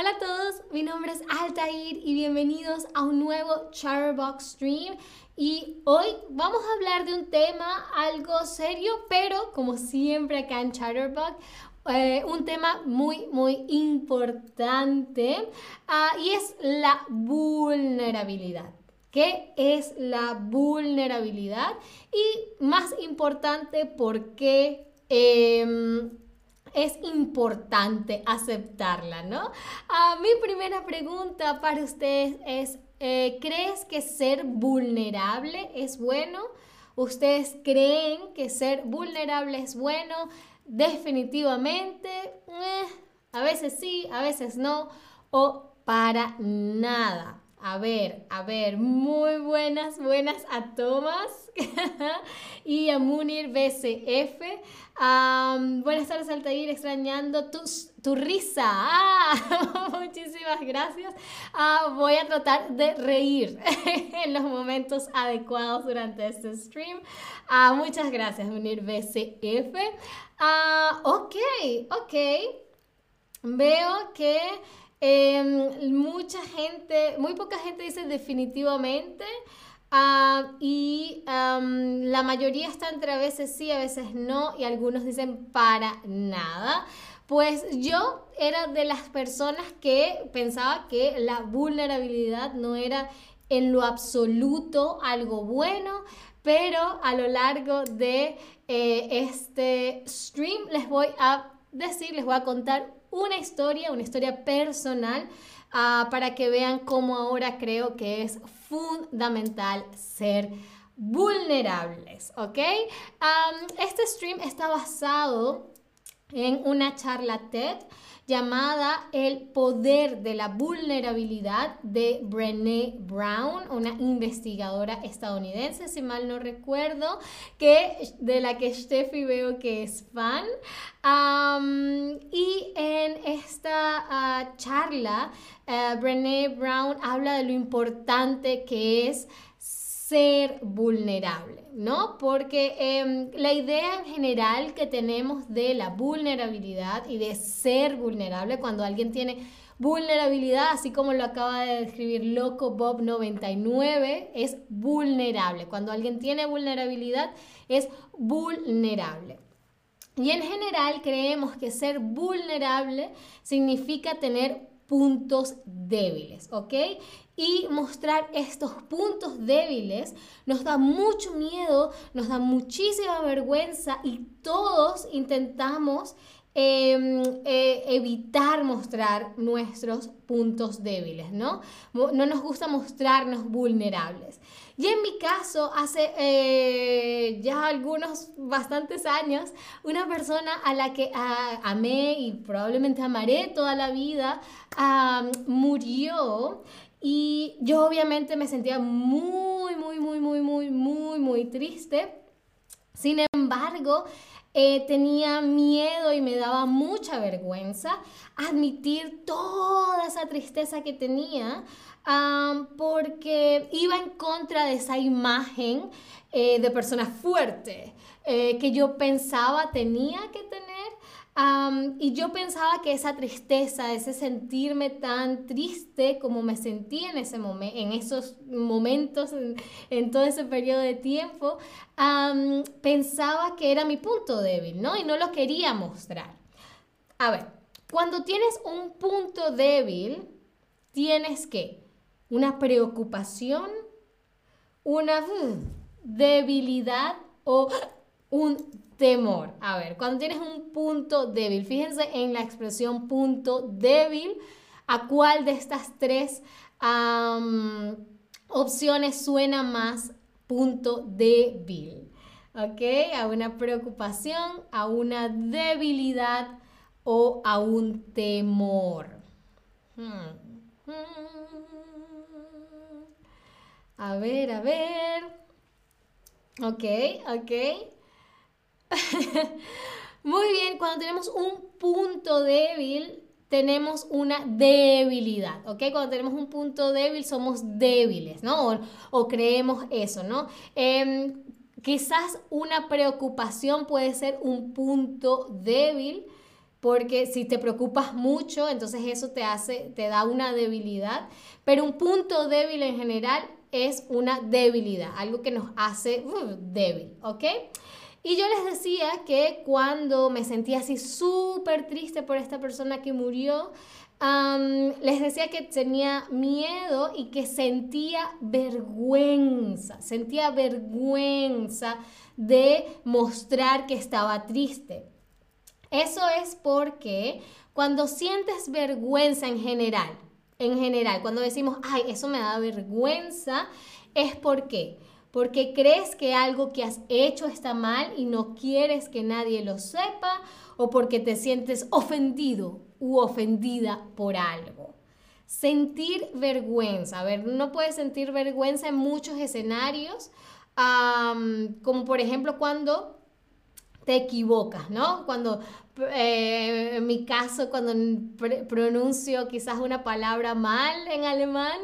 Hola a todos, mi nombre es Altair y bienvenidos a un nuevo Chatterbox Stream. Y hoy vamos a hablar de un tema algo serio, pero como siempre acá en Chatterbox, eh, un tema muy, muy importante ah, y es la vulnerabilidad. ¿Qué es la vulnerabilidad? Y más importante, ¿por qué? Em, es importante aceptarla, ¿no? Ah, mi primera pregunta para ustedes es, eh, ¿crees que ser vulnerable es bueno? ¿Ustedes creen que ser vulnerable es bueno? Definitivamente, eh, a veces sí, a veces no, o para nada. A ver, a ver, muy buenas, buenas a Tomás y a Munir BCF. buenas tardes, Altair, extrañando tu, tu risa. Ah, muchísimas gracias. Ah, voy a tratar de reír en los momentos adecuados durante este stream. Ah, muchas gracias, Munir BCF. ok, ok. Veo que Em, mucha gente, muy poca gente dice definitivamente. Ah, y la mayoría está entre a veces sí, a veces no, y algunos dicen para nada. Pues yo era de las personas que pensaba que la vulnerabilidad no era en lo absoluto algo bueno, pero a lo largo de eh, este stream les voy a decir, les voy a contar una historia, una historia personal, ah, para que vean cómo ahora creo que es fundamental ser vulnerables, ¿ok? este stream está basado en una charla TED llamada El poder de la vulnerabilidad de Brené Brown, una investigadora estadounidense, si mal no recuerdo, que, de la que Steffi veo que es fan. y en esta ah, charla, uh, Brené Brown habla de lo importante que es ser vulnerable, ¿no? Porque em, la idea en general que tenemos de la vulnerabilidad y de ser vulnerable cuando alguien tiene vulnerabilidad, así como lo acaba de describir Loco Bob 99, es vulnerable. Cuando alguien tiene vulnerabilidad, es vulnerable. Y en general creemos que ser vulnerable significa tener puntos débiles, ¿ok? Y mostrar estos puntos débiles nos da mucho miedo, nos da muchísima vergüenza y todos intentamos em, eh, evitar mostrar nuestros puntos débiles, ¿no? No nos gusta mostrarnos vulnerables. Y en mi caso, hace eh, ya algunos bastantes años, una persona a la que amé y probablemente amaré toda la vida, murió. Y yo obviamente me sentía muy, muy, muy, muy, muy, muy, muy triste. Sin embargo, eh, tenía miedo y me daba mucha vergüenza admitir toda esa tristeza que tenía porque iba en contra de esa imagen eh, de persona fuerte eh, que yo pensaba tenía que tener. Y yo pensaba que esa tristeza, ese sentirme tan triste como me sentí en, ese momento, en esos momentos, en, todo ese periodo de tiempo, pensaba que era mi punto débil, ¿no? Y no lo quería mostrar. A ver, cuando tienes un punto débil, tienes que una preocupación, una debilidad o un temor. A ver, cuando tienes un punto débil, fíjense en la expresión punto débil, ¿a cuál de estas tres opciones suena más punto débil? ¿Ok? A una preocupación, a una debilidad o a un temor. Hmm. A ver, a ver. Ok, ok. Muy bien, cuando tenemos un punto débil, tenemos una debilidad, ¿ok? Cuando tenemos un punto débil, somos débiles, ¿no? O, creemos eso, ¿no? Em, quizás una preocupación puede ser un punto débil porque si te preocupas mucho, entonces eso te hace, te da una debilidad, pero un punto débil en general es una debilidad, algo que nos hace uh, débil, ¿ok? Y yo les decía que cuando me sentía así súper triste por esta persona que murió, les decía que tenía miedo y que sentía vergüenza, sentía vergüenza de mostrar que estaba triste. Eso es porque cuando sientes vergüenza en general, en general, cuando decimos, ay, eso me da vergüenza, es porque porque crees que algo que has hecho está mal y no quieres que nadie lo sepa o porque te sientes ofendido u ofendida por algo. Sentir vergüenza. A ver, no puedes sentir vergüenza en muchos escenarios, como por ejemplo cuando te equivocas, ¿no? Cuando, eh, en mi caso, cuando pronuncio quizás una palabra mal en alemán,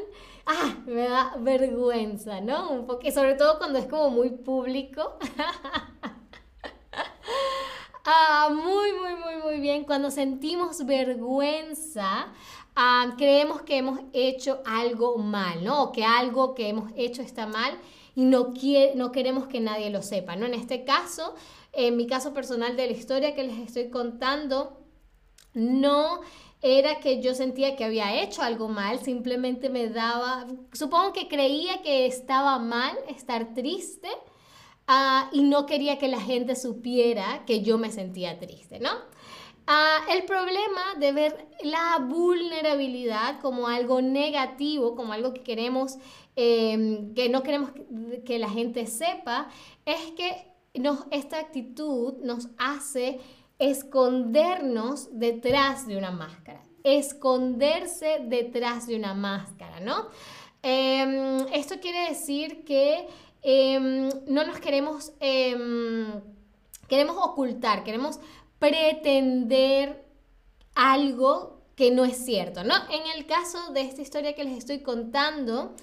ah, me da vergüenza, ¿no? Un poco, sobre todo cuando es como muy público. ah, muy, muy, muy, muy bien. Cuando sentimos vergüenza, ah, creemos que hemos hecho algo mal, ¿no? O que algo que hemos hecho está mal y no, no queremos que nadie lo sepa, ¿no? En este caso, en mi caso personal de la historia que les estoy contando, no era que yo sentía que había hecho algo mal, simplemente me daba, supongo que creía que estaba mal estar triste ah, y no quería que la gente supiera que yo me sentía triste, ¿no? Ah, el problema de ver la vulnerabilidad como algo negativo, como algo que queremos, em, que no queremos que la gente sepa, es que esta actitud nos hace escondernos detrás de una máscara, esconderse detrás de una máscara, ¿no? Em, esto quiere decir que em, no nos queremos, em, queremos ocultar, queremos pretender algo que no es cierto, ¿no? En el caso de esta historia que les estoy contando,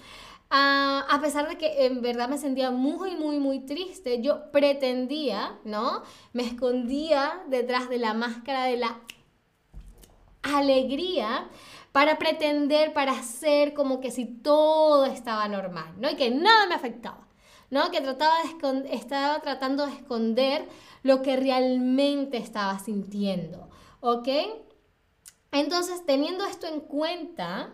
Ah, a pesar de que en verdad me sentía muy, muy, muy triste, yo pretendía, ¿no? Me escondía detrás de la máscara de la alegría para pretender, para hacer como que si todo estaba normal, ¿no? Y que nada me afectaba, ¿no? Que trataba de estaba tratando de esconder lo que realmente estaba sintiendo, ¿ok? Entonces, teniendo esto en cuenta,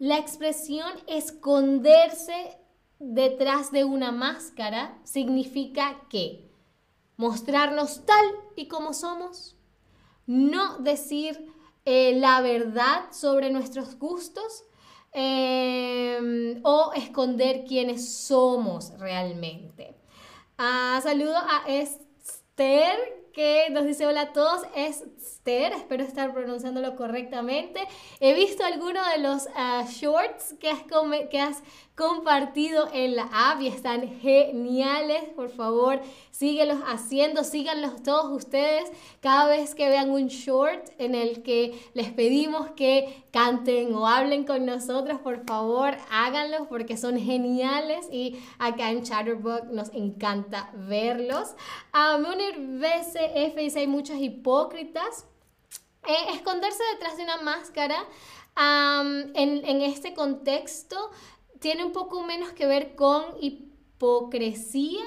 la expresión esconderse detrás de una máscara significa que mostrarnos tal y como somos, no decir eh, la verdad sobre nuestros gustos em, o esconder quiénes somos realmente. Ah, saludo a Esther que nos dice hola a todos es Esther, espero estar pronunciándolo correctamente. He visto algunos de los ah, shorts que has, que has compartido en la app y están geniales. Por favor, síguelos haciendo, síganlos todos ustedes cada vez que vean un short en el que les pedimos que canten o hablen con nosotros, por favor, háganlos porque son geniales y acá en Chatterbox nos encanta verlos. A Munir BCF dice hay muchos hipócritas. Eh, esconderse detrás de una máscara en este contexto tiene un poco menos que ver con hipocresía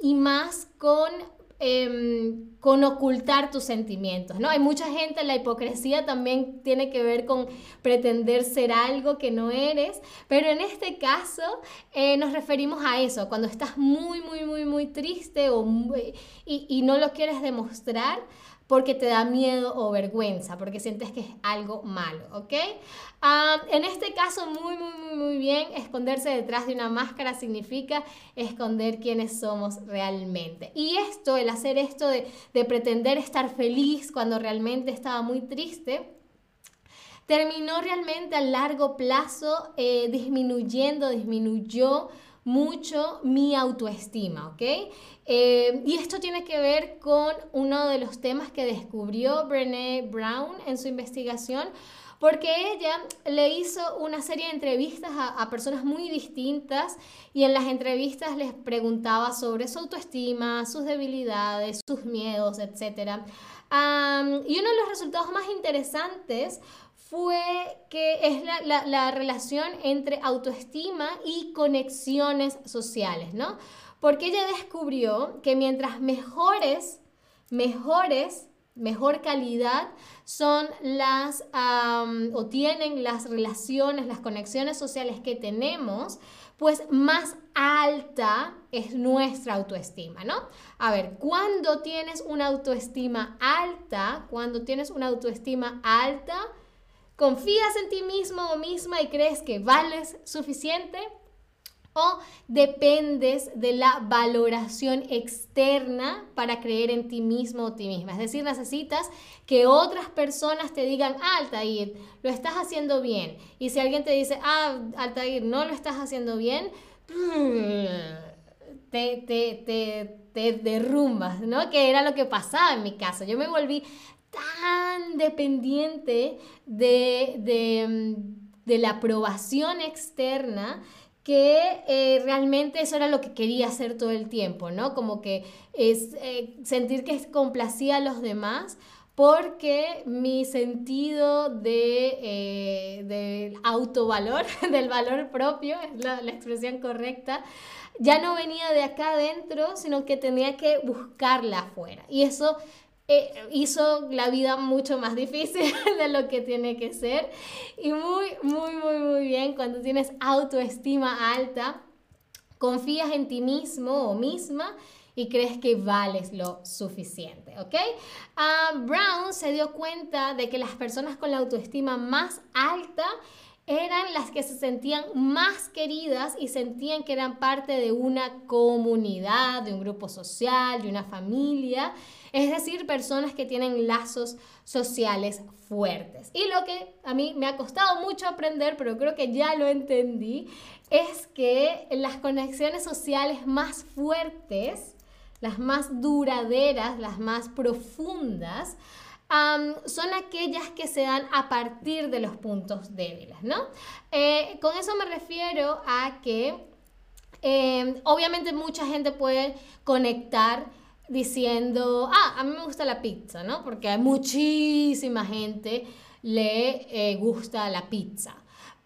y más con, em, con ocultar tus sentimientos, ¿no? Hay mucha gente, la hipocresía también tiene que ver con pretender ser algo que no eres, pero en este caso eh, nos referimos a eso, cuando estás muy, muy, muy, muy triste o y, y no lo quieres demostrar, porque te da miedo o vergüenza, porque sientes que es algo malo, ¿ok? en este caso, muy, muy, muy, muy bien, esconderse detrás de una máscara significa esconder quiénes somos realmente. Y esto, el hacer esto de, pretender estar feliz cuando realmente estaba muy triste, terminó realmente a largo plazo eh, disminuyendo, disminuyó mucho mi autoestima, ¿ok? Eh, y esto tiene que ver con uno de los temas que descubrió Brené Brown en su investigación, porque ella le hizo una serie de entrevistas a, personas muy distintas y en las entrevistas les preguntaba sobre su autoestima, sus debilidades, sus miedos, etc. y uno de los resultados más interesantes fue que es la, la, relación entre autoestima y conexiones sociales, ¿no? Porque ella descubrió que mientras mejores, mejores, mejor calidad son las, o tienen las relaciones, las conexiones sociales que tenemos, pues más alta es nuestra autoestima, ¿no? A ver, cuando tienes una autoestima alta, cuando tienes una autoestima alta, ¿Confías en ti mismo o misma y crees que vales suficiente? ¿O dependes de la valoración externa para creer en ti mismo o ti misma? Es decir, necesitas que otras personas te digan, ah, Altair, lo estás haciendo bien. Y si alguien te dice, ah, Altair, no lo estás haciendo bien, te, te, te, te derrumbas, ¿no? Que era lo que pasaba en mi caso. Yo me volví tan dependiente de, la aprobación externa que eh, realmente eso era lo que quería hacer todo el tiempo, ¿no? Como que es eh, sentir que complacía a los demás porque mi sentido de, eh, autovalor, del valor propio, es la, la, expresión correcta, ya no venía de acá adentro, sino que tenía que buscarla afuera. Y eso eh, hizo la vida mucho más difícil de lo que tiene que ser. Y muy, muy, muy, muy bien cuando tienes autoestima alta, confías en ti mismo o misma y crees que vales lo suficiente, ¿ok? Ah, Brown se dio cuenta de que las personas con la autoestima más alta eran las que se sentían más queridas y sentían que eran parte de una comunidad, de un grupo social, de una familia es decir, personas que tienen lazos sociales fuertes. Y lo que a mí me ha costado mucho aprender, pero creo que ya lo entendí, es que las conexiones sociales más fuertes, las más duraderas, las más profundas, son aquellas que se dan a partir de los puntos débiles, ¿no? Eh, con eso me refiero a que eh, obviamente mucha gente puede conectar diciendo, ah, a mí me gusta la pizza, ¿no? Porque hay muchísima gente le eh, gusta la pizza.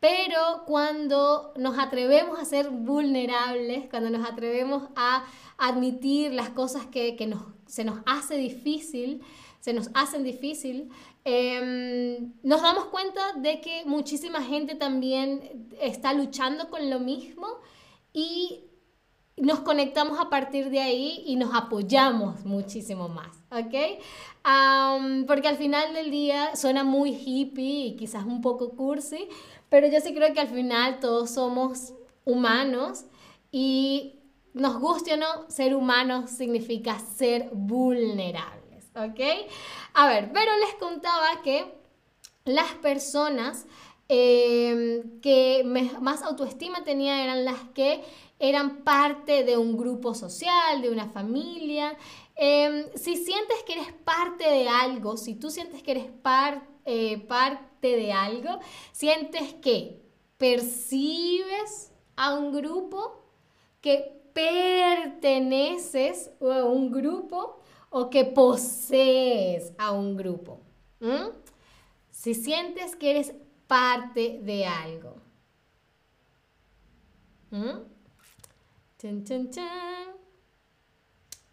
Pero cuando nos atrevemos a ser vulnerables, cuando nos atrevemos a admitir las cosas que, nos, se nos hace difícil, se nos hacen difícil, em, nos damos cuenta de que muchísima gente también está luchando con lo mismo y nos conectamos a partir de ahí y nos apoyamos muchísimo más, ¿ok? porque al final del día suena muy hippie y quizás un poco cursi, pero yo sí creo que al final todos somos humanos y nos guste o no, ser humanos significa ser vulnerables, ¿ok? A ver, pero les contaba que las personas em, que más autoestima tenían eran las que eran parte de un grupo social, de una familia. Em, si sientes que eres parte de algo, si tú sientes que eres eh, parte de algo, sientes que percibes a un grupo, que perteneces a un grupo o que posees a un grupo. Si sientes que eres parte de algo.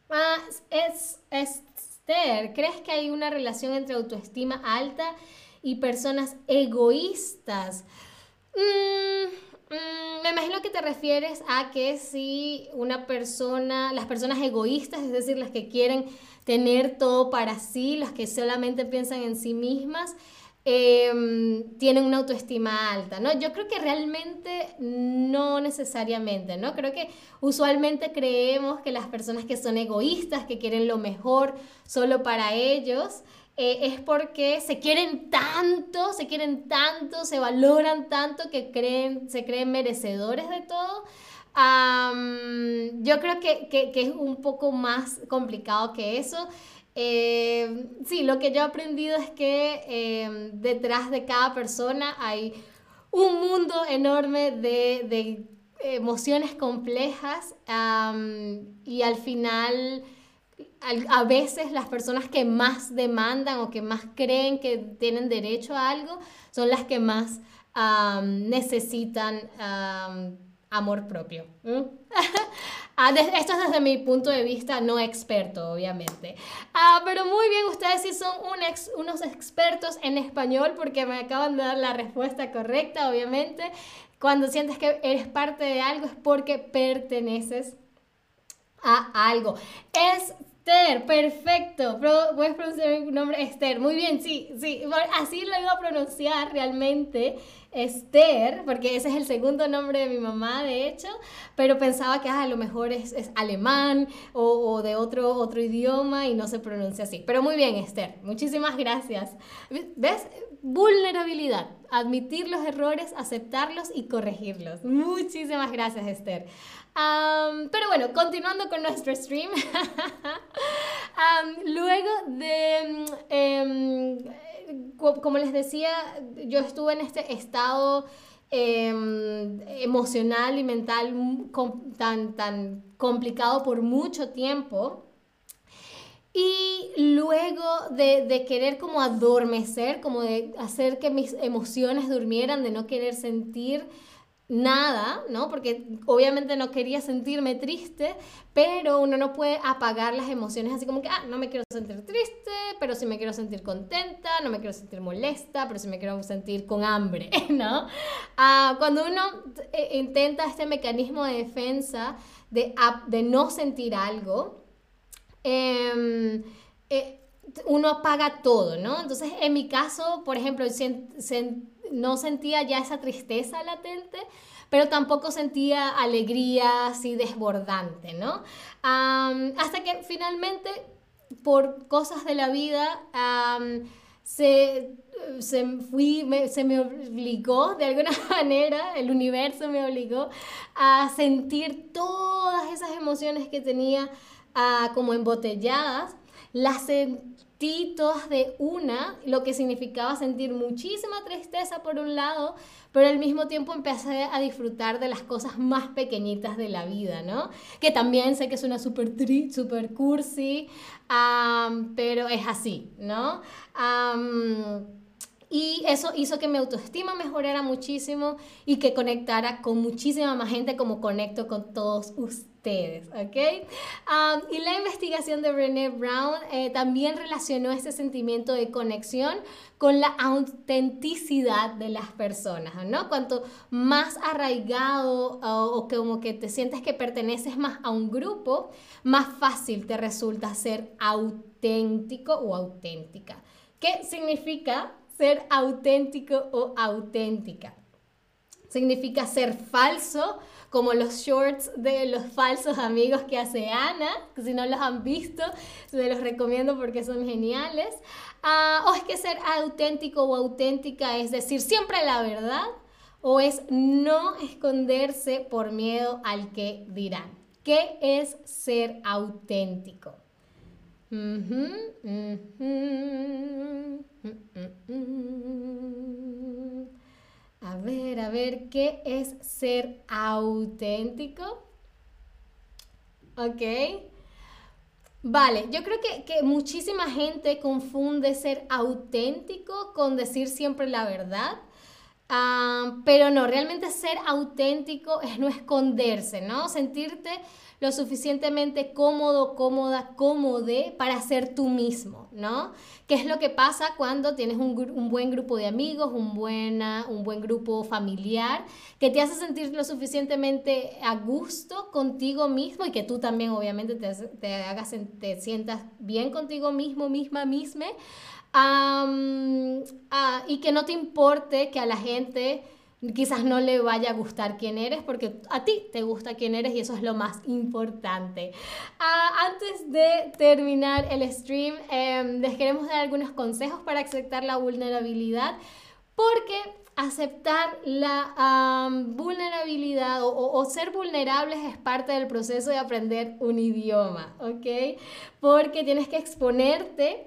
Ah, es, Esther, ¿crees que hay una relación entre autoestima alta y personas egoístas? Mm, mm, me imagino que te refieres a que si una persona, las personas egoístas, es decir, las que quieren tener todo para sí, las que solamente piensan en sí mismas, Em, tienen una autoestima alta, ¿no? Yo creo que realmente no necesariamente, ¿no? Creo que usualmente creemos que las personas que son egoístas, que quieren lo mejor solo para ellos, eh, es porque se quieren tanto, se quieren tanto, se valoran tanto que creen, se creen merecedores de todo. yo creo que, que, que es un poco más complicado que eso. Eh, sí, lo que yo he aprendido es que eh, detrás de cada persona hay un mundo enorme de, emociones complejas y al final a veces las personas que más demandan o que más creen que tienen derecho a algo son las que más necesitan amor propio. Ah, esto es desde mi punto de vista no experto, obviamente. Ah, pero muy bien, ustedes sí son unos expertos en español porque me acaban de dar la respuesta correcta, obviamente. Cuando sientes que eres parte de algo es porque perteneces a algo. Esther, perfecto. ¿Puedes pronunciar mi nombre? Esther, muy bien, sí, sí. Así lo iba a pronunciar realmente. Esther, porque ese es el segundo nombre de mi mamá, de hecho, pero pensaba que ah, a lo mejor es, alemán o, de otro, otro idioma y no se pronuncia así. Pero muy bien, Esther, muchísimas gracias. ¿Ves? Vulnerabilidad, admitir los errores, aceptarlos y corregirlos. Muchísimas gracias, Esther. pero bueno, continuando con nuestro stream. luego de... Em, como les decía, yo estuve en este estado em, emocional y mental tan, tan complicado por mucho tiempo. Y luego de, de, querer como adormecer, como de hacer que mis emociones durmieran, de no querer sentir nada, ¿no? Porque obviamente no quería sentirme triste, pero uno no puede apagar las emociones así como que, ah, no me quiero sentir triste, pero sí me quiero sentir contenta, no me quiero sentir molesta, pero sí me quiero sentir con hambre, ¿no? Ah, cuando uno eh, intenta este mecanismo de defensa de, de no sentir algo, em, eh, uno apaga todo, ¿no? Entonces, en mi caso, por ejemplo, no sentía ya esa tristeza latente, pero tampoco sentía alegría así desbordante, ¿no? hasta que finalmente, por cosas de la vida, se, se, fui, se me obligó, de alguna manera, el universo me obligó a sentir todas esas emociones que tenía ah, como embotelladas, las sentí todas de una, lo que significaba sentir muchísima tristeza por un lado, pero al mismo tiempo empecé a disfrutar de las cosas más pequeñitas de la vida, ¿no? Que también sé que es una super tri, super cursi, pero es así, ¿no? y eso hizo que mi autoestima mejorara muchísimo y que conectara con muchísima más gente como conecto con todos ustedes ustedes, ¿ok? y la investigación de Brené Brown eh, también relacionó este sentimiento de conexión con la autenticidad de las personas, ¿no? Cuanto más arraigado o, como que te sientes que perteneces más a un grupo, más fácil te resulta ser auténtico o auténtica. ¿Qué significa ser auténtico o auténtica? Significa ser falso como los shorts de los falsos amigos que hace Ana, que si no los han visto, se los recomiendo porque son geniales. Ah, o es que ser auténtico o auténtica es decir siempre la verdad, o es no esconderse por miedo al que dirán. ¿Qué es ser auténtico? A ver, a ver, ¿qué es ser auténtico? Ok. Vale, yo creo que, muchísima gente confunde ser auténtico con decir siempre la verdad. Ah, pero no, realmente ser auténtico es no esconderse, ¿no? Sentirte lo suficientemente cómodo, cómoda, cómode para ser tú mismo, ¿no? ¿Qué es lo que pasa cuando tienes un, buen grupo de amigos, un, buena, un buen grupo familiar, que te hace sentir lo suficientemente a gusto contigo mismo y que tú también obviamente te, hagas, te sientas bien contigo mismo, misma, misma, ah, y que no te importe que a la gente quizás no le vaya a gustar quién eres porque a ti te gusta quién eres y eso es lo más importante. Ah, antes de terminar el stream, em, les queremos dar algunos consejos para aceptar la vulnerabilidad porque aceptar la vulnerabilidad o, ser vulnerables es parte del proceso de aprender un idioma, ¿ok? Porque tienes que exponerte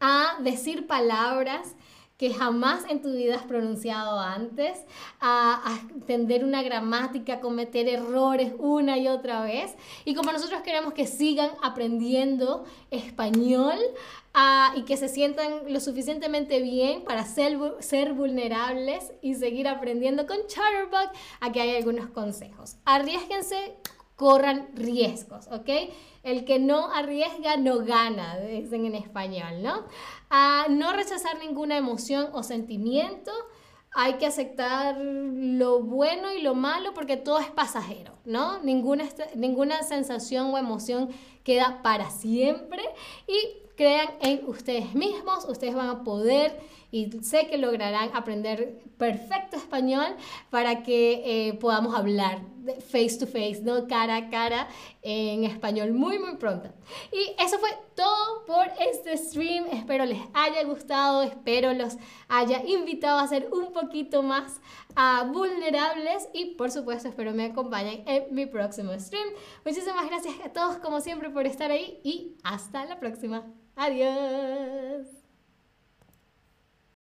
a decir palabras que jamás en tu vida has pronunciado antes, a, entender una gramática, a cometer errores una y otra vez. Y como nosotros queremos que sigan aprendiendo español y que se sientan lo suficientemente bien para ser, ser vulnerables y seguir aprendiendo con Chatterbug, aquí hay algunos consejos. Arriesguense corran riesgos, ¿ok? El que no arriesga no gana, dicen en español, ¿no? A no rechazar ninguna emoción o sentimiento. Hay que aceptar lo bueno y lo malo porque todo es pasajero, ¿no? Ninguna, ninguna sensación o emoción queda para siempre y crean en ustedes mismos, ustedes van a poder y sé que lograrán aprender perfecto español para que eh, podamos hablar face to face, ¿no? cara a cara en español muy muy pronto. Y eso fue todo por este stream. Espero les haya gustado, espero los haya invitado a ser un poquito más uh, vulnerables y por supuesto espero me acompañen en mi próximo stream. Muchísimas gracias a todos como siempre por estar ahí y hasta la próxima. Adiós.